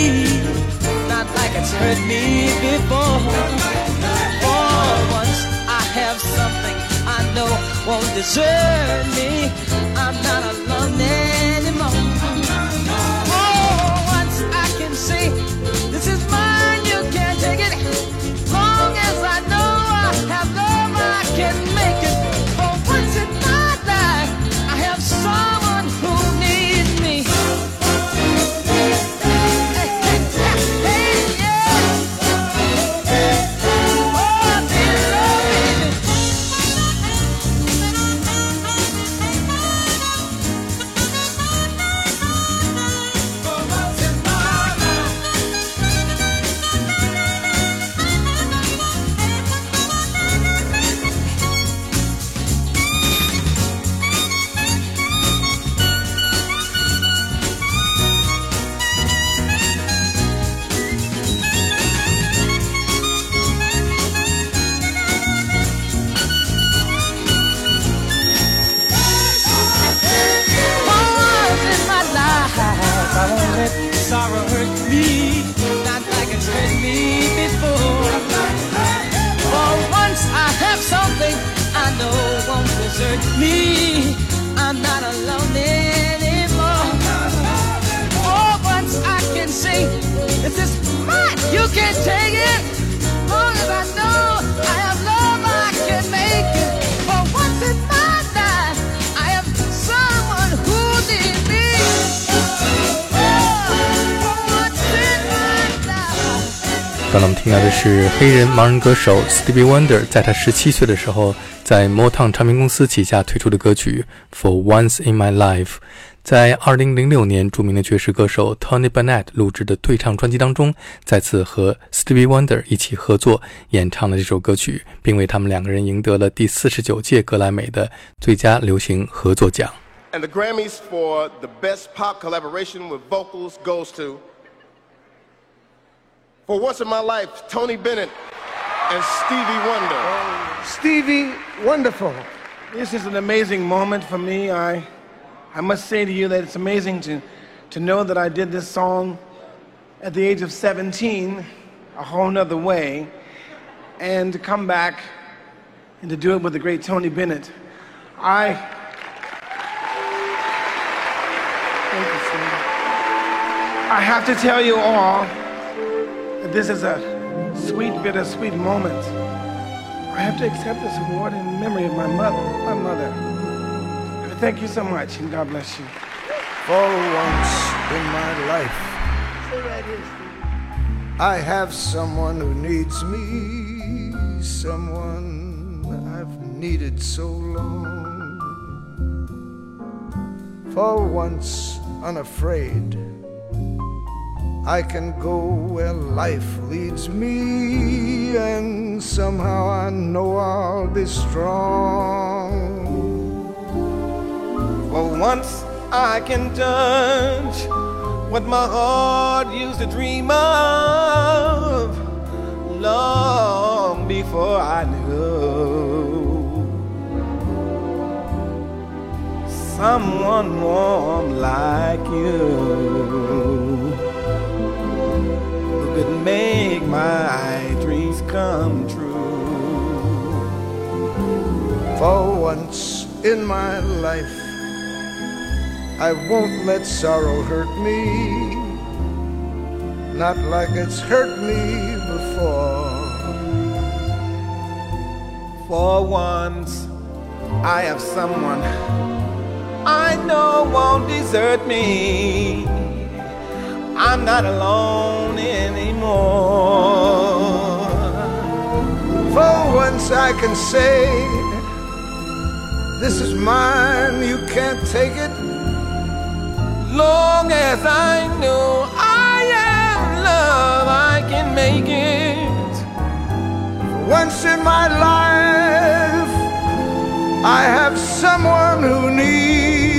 Not like it's hurt me before. For once, I have something I know won't desert me. I'm not alone anymore. For once, I can say, This is mine, you can't take it. Long as I know I have love, I can 刚才我们听到的是黑人盲人歌手 Stevie Wonder 在他十七岁的时候，在 Motown 唱片公司旗下推出的歌曲《For Once in My Life》。在二零零六年，著名的爵士歌手 Tony Bennett 录制的对唱专辑当中，再次和 Stevie Wonder 一起合作演唱了这首歌曲，并为他们两个人赢得了第四十九届格莱美的最佳流行合作奖。And the Grammys for the best pop collaboration with vocals goes to, for once in my life, Tony Bennett and Stevie Wonder. Stevie, wonderful. This is an amazing moment for me. I, I must say to you that it's amazing to, to know that I did this song at the age of 17, a whole nother way, and to come back and to do it with the great Tony Bennett. I. Thank you, sir. I have to tell you all that this is a sweet, bittersweet moment. I have to accept this award in memory of my mother, my mother. Thank you so much, and God bless you. For once in my life, I have someone who needs me, someone I've needed so long. For once unafraid, I can go where life leads me, and somehow I know I'll be strong. For once I can touch what my heart used to dream of long before I knew someone warm like you my dreams come true. For once in my life, I won't let sorrow hurt me, not like it's hurt me before. For once, I have someone I know won't desert me. I'm not alone anymore. For once I can say, This is mine, you can't take it. Long as I know I am love, I can make it. Once in my life, I have someone who needs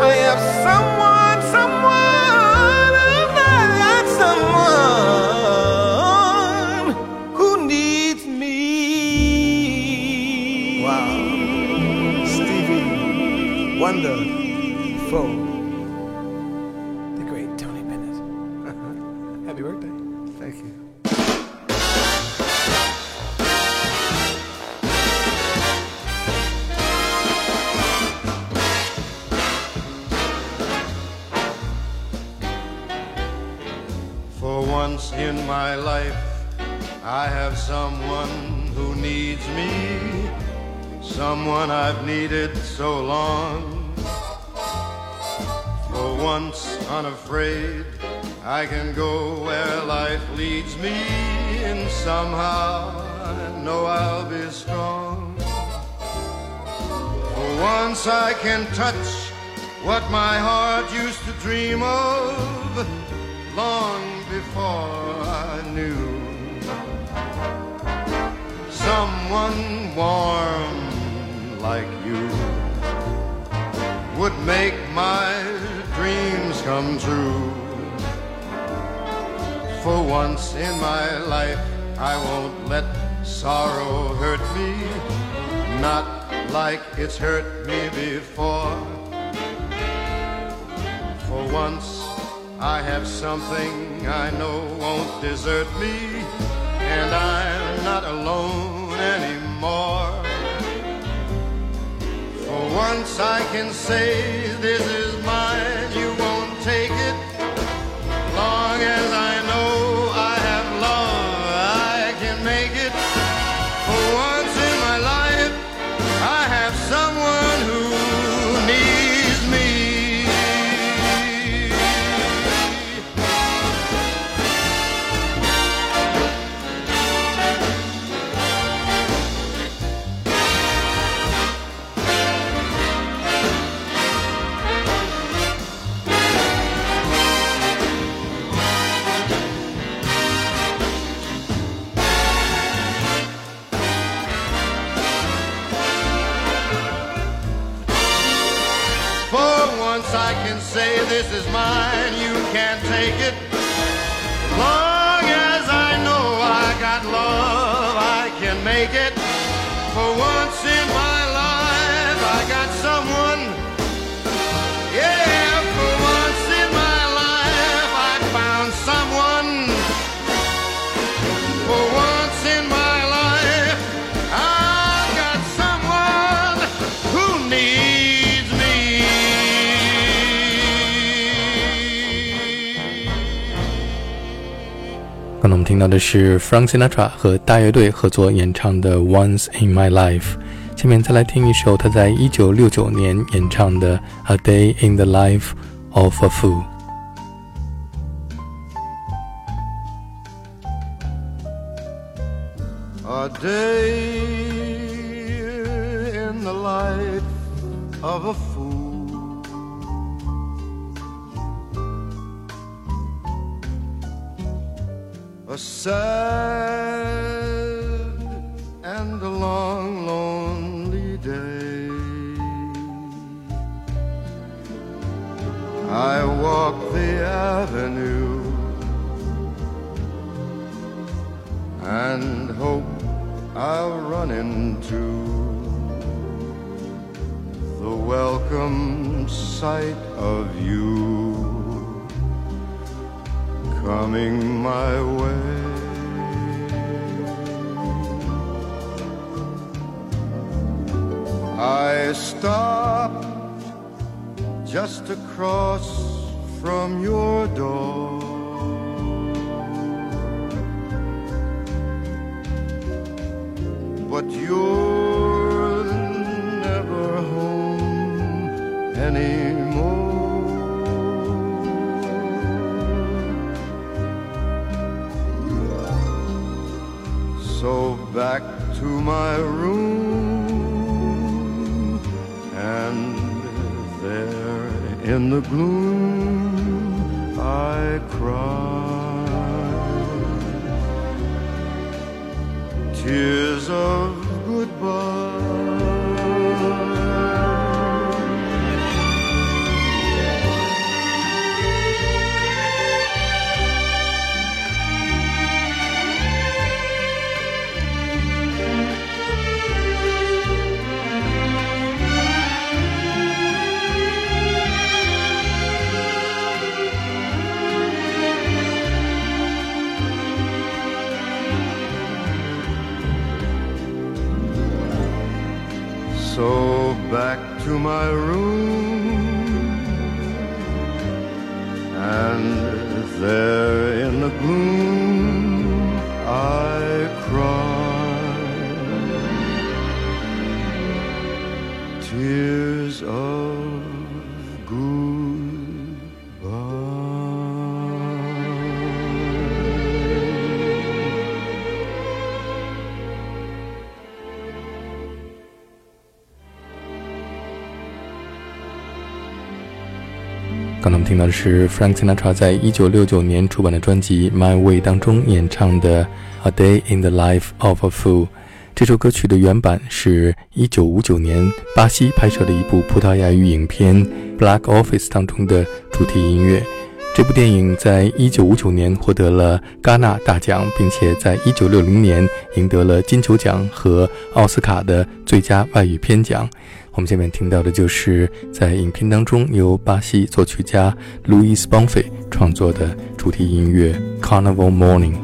I have someone, someone, someone who needs me. Wow. Stevie Wonderful. My life, I have someone who needs me, someone I've needed so long. For once unafraid, I can go where life leads me, and somehow I know I'll be strong. For once I can touch what my heart used to dream of long before I knew someone warm like you would make my dreams come true. For once in my life, I won't let sorrow hurt me, not like it's hurt me before. For once, I have something I know won't desert me, and I'm not alone anymore. For once I can say this is mine, say this is mine, you can't take it. Long as I know I got love, I can make it. For once in my life, I got someone. 刚才我们听到的是 Frank Sinatra 和大乐队合作演唱的《Once in My Life》。下面再来听一首他在一九六九年演唱的《A Day in the Life of a Fool》。A day in the life of a A sad and a long, lonely day. I walk the avenue and hope I'll run into the welcome sight of you coming my way. I stopped just across from your door. but you're back to my room, and there in the gloom I cry tears of goodbye. 刚才我们听到的是 Frank Sinatra 在一九六九年出版的专辑《My Way》当中演唱的《A Day in the Life of a Fool》。这首歌曲的原版是一九五九年巴西拍摄的一部葡萄牙语影片《Black Office》当中的主题音乐。这部电影在一九五九年获得了戛纳大奖，并且在一九六零年赢得了金球奖和奥斯卡的最佳外语片奖。我们下面听到的就是在影片当中由巴西作曲家 Louis Bonfe 创作的主题音乐《Carnival Morning》。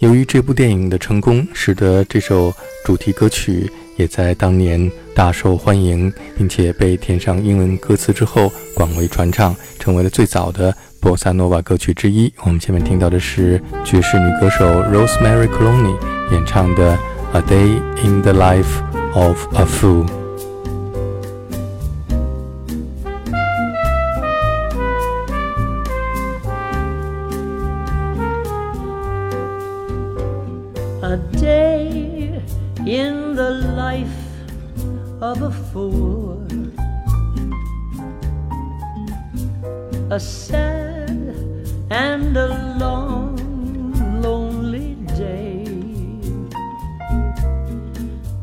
由于这部电影的成功，使得这首主题歌曲也在当年大受欢迎，并且被填上英文歌词之后广为传唱，成为了最早的波萨诺瓦歌曲之一。我们前面听到的是爵士女歌手 Rosemary Clooney 演唱的《A Day in the Life of a Fool》。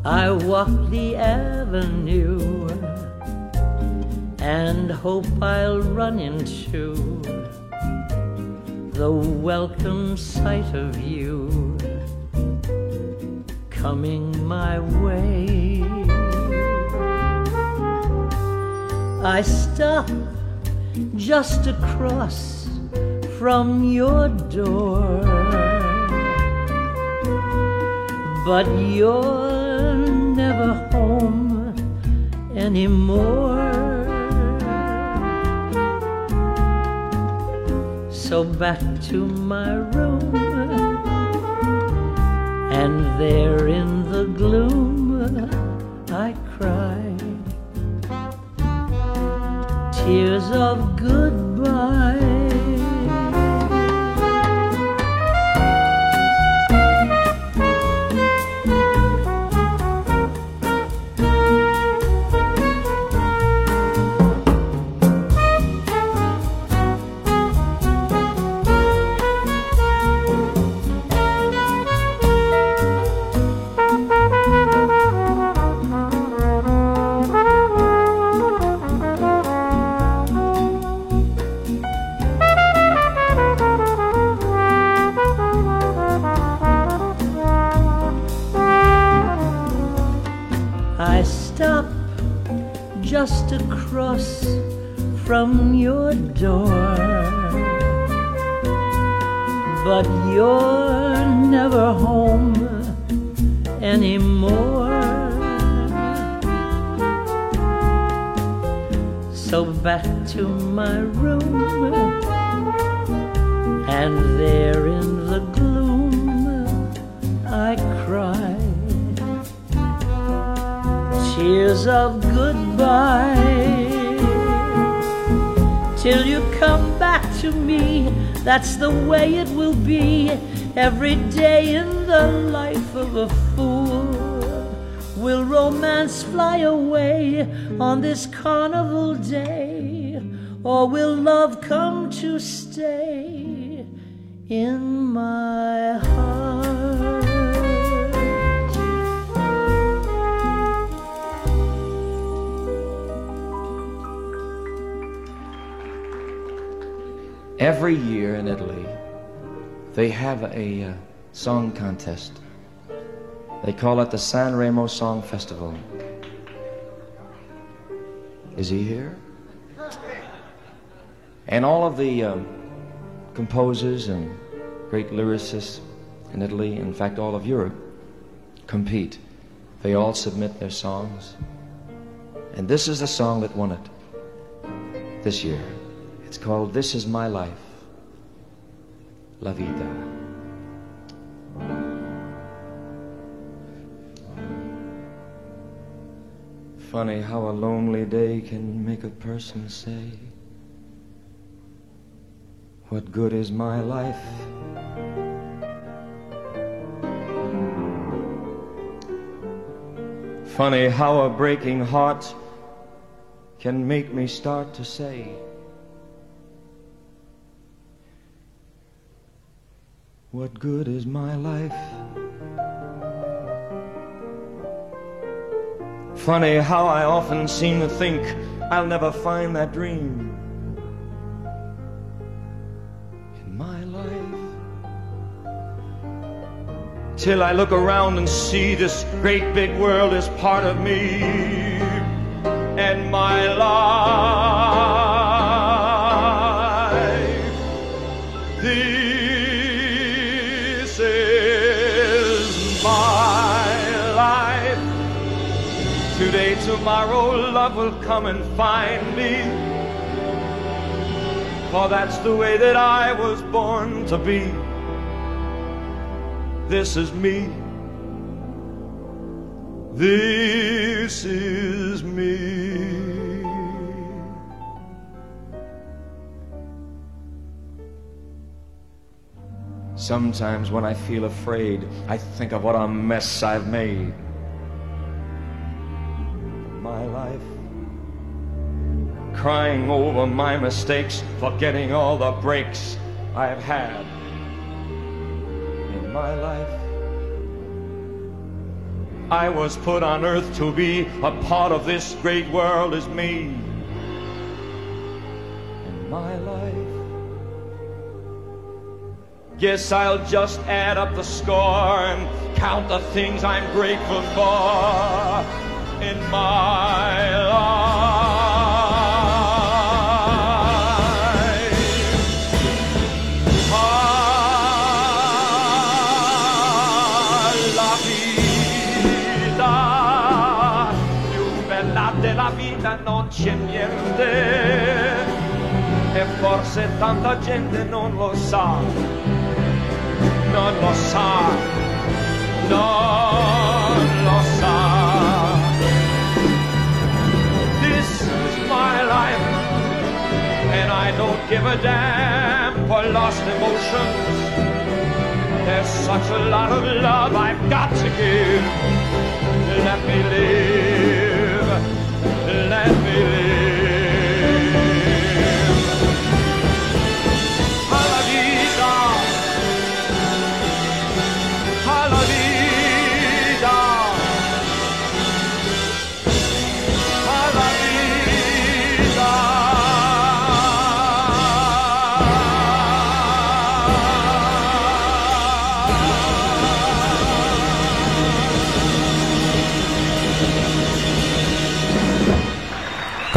I walk the avenue and hope I'll run into the welcome sight of you coming my way. I stop just across from your door, but you're anymore. So back to my room and there in the gloom I cry tears of goodbye. You're never home anymore. So back to my room, and there in the gloom I cry tears of goodbye till you come back to me. That's the way it will be every day in the life of a fool. Will romance fly away on this carnival day, or will love come to stay in my heart? Every year in Italy, they have a uh, song contest. They call it the San Remo Song Festival. Is he here? And all of the um, composers and great lyricists in Italy, in fact, all of Europe, compete. They all submit their songs. And this is the song that won it this year. It's called This Is My Life, La Vita. Funny how a lonely day can make a person say, What good is my life? Funny how a breaking heart can make me start to say, What good is my life? Funny how I often seem to think I'll never find that dream in my life. Till I look around and see this great big world is part of me and my life. Day tomorrow love will come and find me. For that's the way that I was born to be. This is me. This is me. Sometimes when I feel afraid, I think of what a mess I've made. My life. Crying over my mistakes, forgetting all the breaks I've had in my life. I was put on earth to be a part of this great world as me. In my life. Guess I'll just add up the score and count the things I'm grateful for in my life. Ah, la vita, più bella della vita non c'è niente. E forse tanta gente non lo sa non lo sa, non don't give a damn for lost emotions. There's such a lot of love I've got to give. Let me live,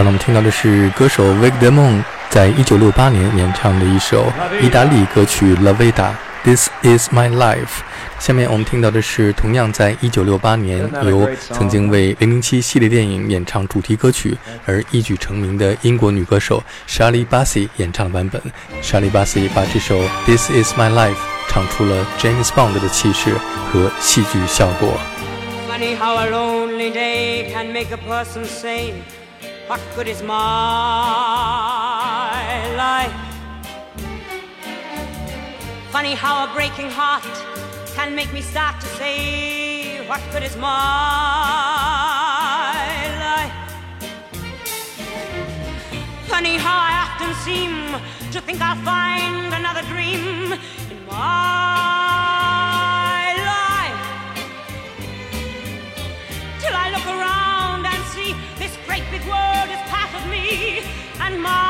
刚才我们听到的是歌手 Vic Damone 在一九六八年演唱的一首意大利歌曲《La Vita》，This is my life。下面我们听到的是同样在一九六八年由曾经为《零零七》系列电影演唱主题歌曲而一举成名的英国女歌手 Shirley Bassey 演唱的版本。Shirley Bassey 把这首《This is my life》唱出了 James Bond 的气势和戏剧效果。Funny how a lonely day can make a person say, What good is my life? Funny how a breaking heart can make me start to say, What good is my life? Funny how I often seem to think I'll find another dream in my life. Till I look around great big world is part of me and my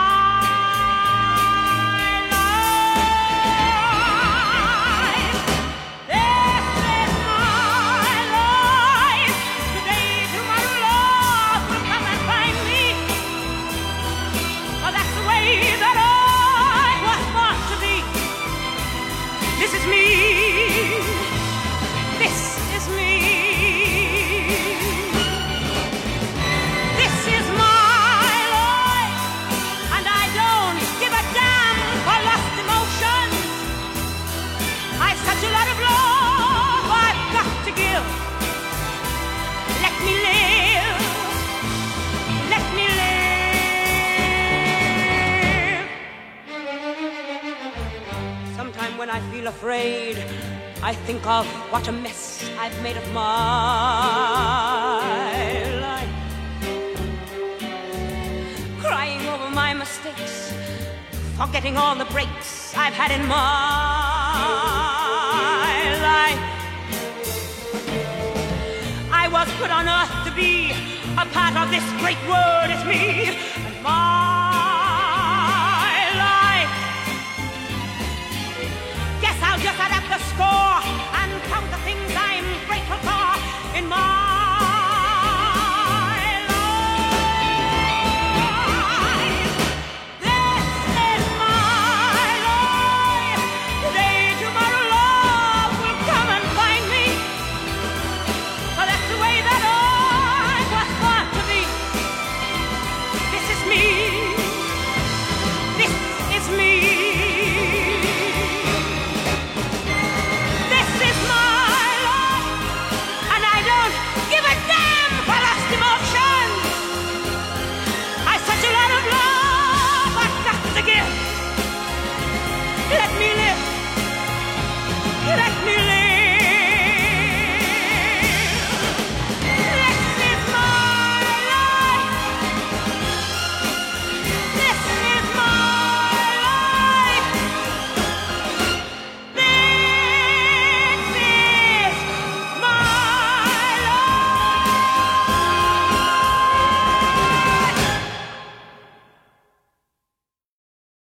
I think of what a mess I've made of my life. Crying over my mistakes, forgetting all the breaks I've had in my life. I was put on earth to be a part of this great world it's me and my Just add up the score and count the things I'm grateful for in my